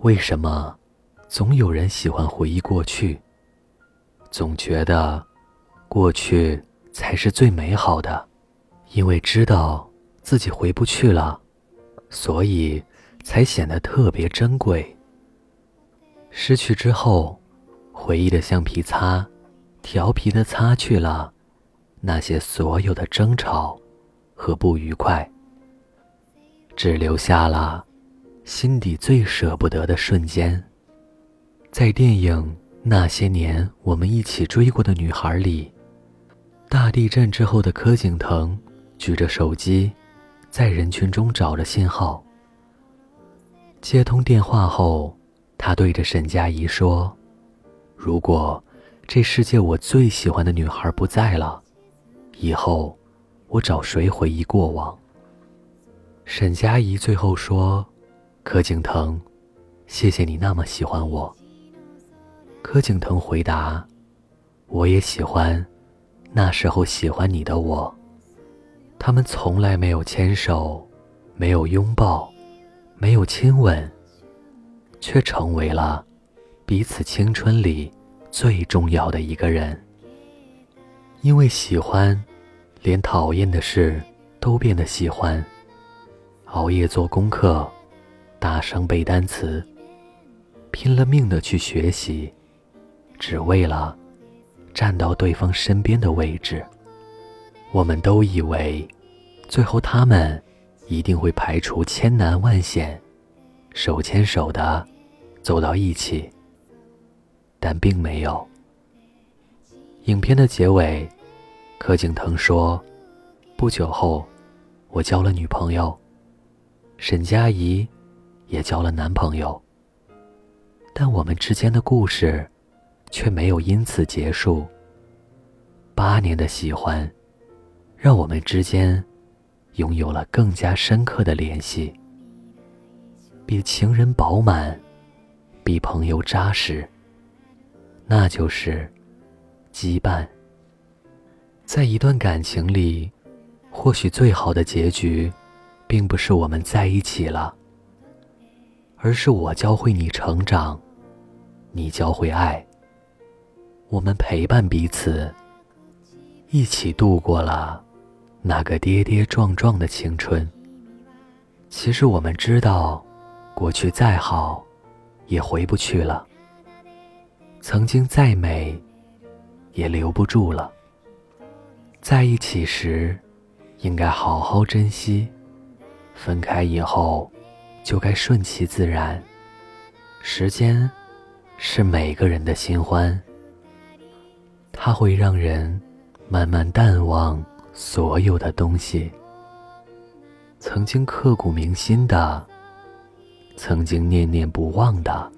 为什么总有人喜欢回忆过去？总觉得过去才是最美好的，因为知道自己回不去了，所以才显得特别珍贵。失去之后，回忆的橡皮擦，调皮的擦去了那些所有的争吵和不愉快，只留下了。心底最舍不得的瞬间，在电影《那些年，我们一起追过的女孩》里，大地震之后的柯景腾举着手机，在人群中找着信号。接通电话后，他对着沈佳宜说：“如果这世界我最喜欢的女孩不在了，以后我找谁回忆过往？”沈佳宜最后说。柯景腾，谢谢你那么喜欢我。柯景腾回答：“我也喜欢那时候喜欢你的我。”他们从来没有牵手，没有拥抱，没有亲吻，却成为了彼此青春里最重要的一个人。因为喜欢，连讨厌的事都变得喜欢。熬夜做功课。大声背单词，拼了命的去学习，只为了站到对方身边的位置。我们都以为，最后他们一定会排除千难万险，手牵手的走到一起，但并没有。影片的结尾，柯景腾说：“不久后，我交了女朋友，沈佳宜。”也交了男朋友，但我们之间的故事却没有因此结束。八年的喜欢，让我们之间拥有了更加深刻的联系，比情人饱满，比朋友扎实。那就是羁绊。在一段感情里，或许最好的结局，并不是我们在一起了。而是我教会你成长，你教会爱。我们陪伴彼此，一起度过了那个跌跌撞撞的青春。其实我们知道，过去再好，也回不去了；曾经再美，也留不住了。在一起时，应该好好珍惜；分开以后，就该顺其自然。时间是每个人的新欢，它会让人慢慢淡忘所有的东西。曾经刻骨铭心的，曾经念念不忘的，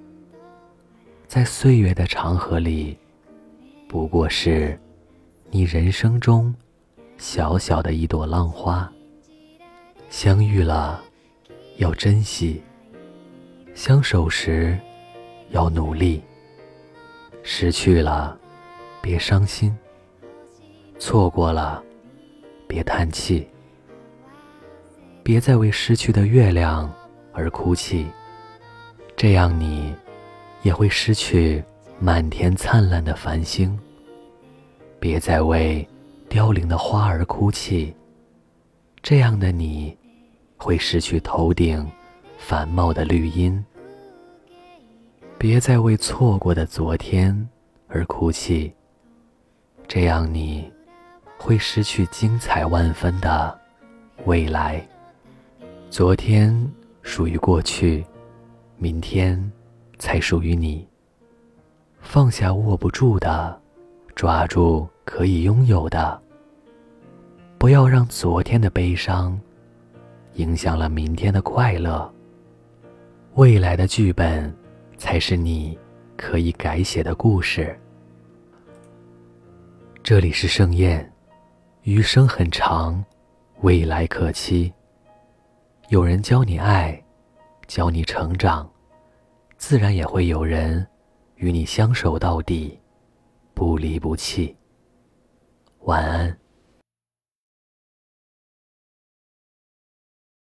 在岁月的长河里，不过是你人生中小小的一朵浪花。相遇了。要珍惜，相守时要努力。失去了，别伤心；错过了，别叹气。别再为失去的月亮而哭泣，这样你也会失去满天灿烂的繁星。别再为凋零的花而哭泣，这样的你。会失去头顶繁茂的绿荫。别再为错过的昨天而哭泣，这样你会失去精彩万分的未来。昨天属于过去，明天才属于你。放下握不住的，抓住可以拥有的。不要让昨天的悲伤。影响了明天的快乐。未来的剧本，才是你可以改写的故事。这里是盛宴，余生很长，未来可期。有人教你爱，教你成长，自然也会有人与你相守到底，不离不弃。晚安。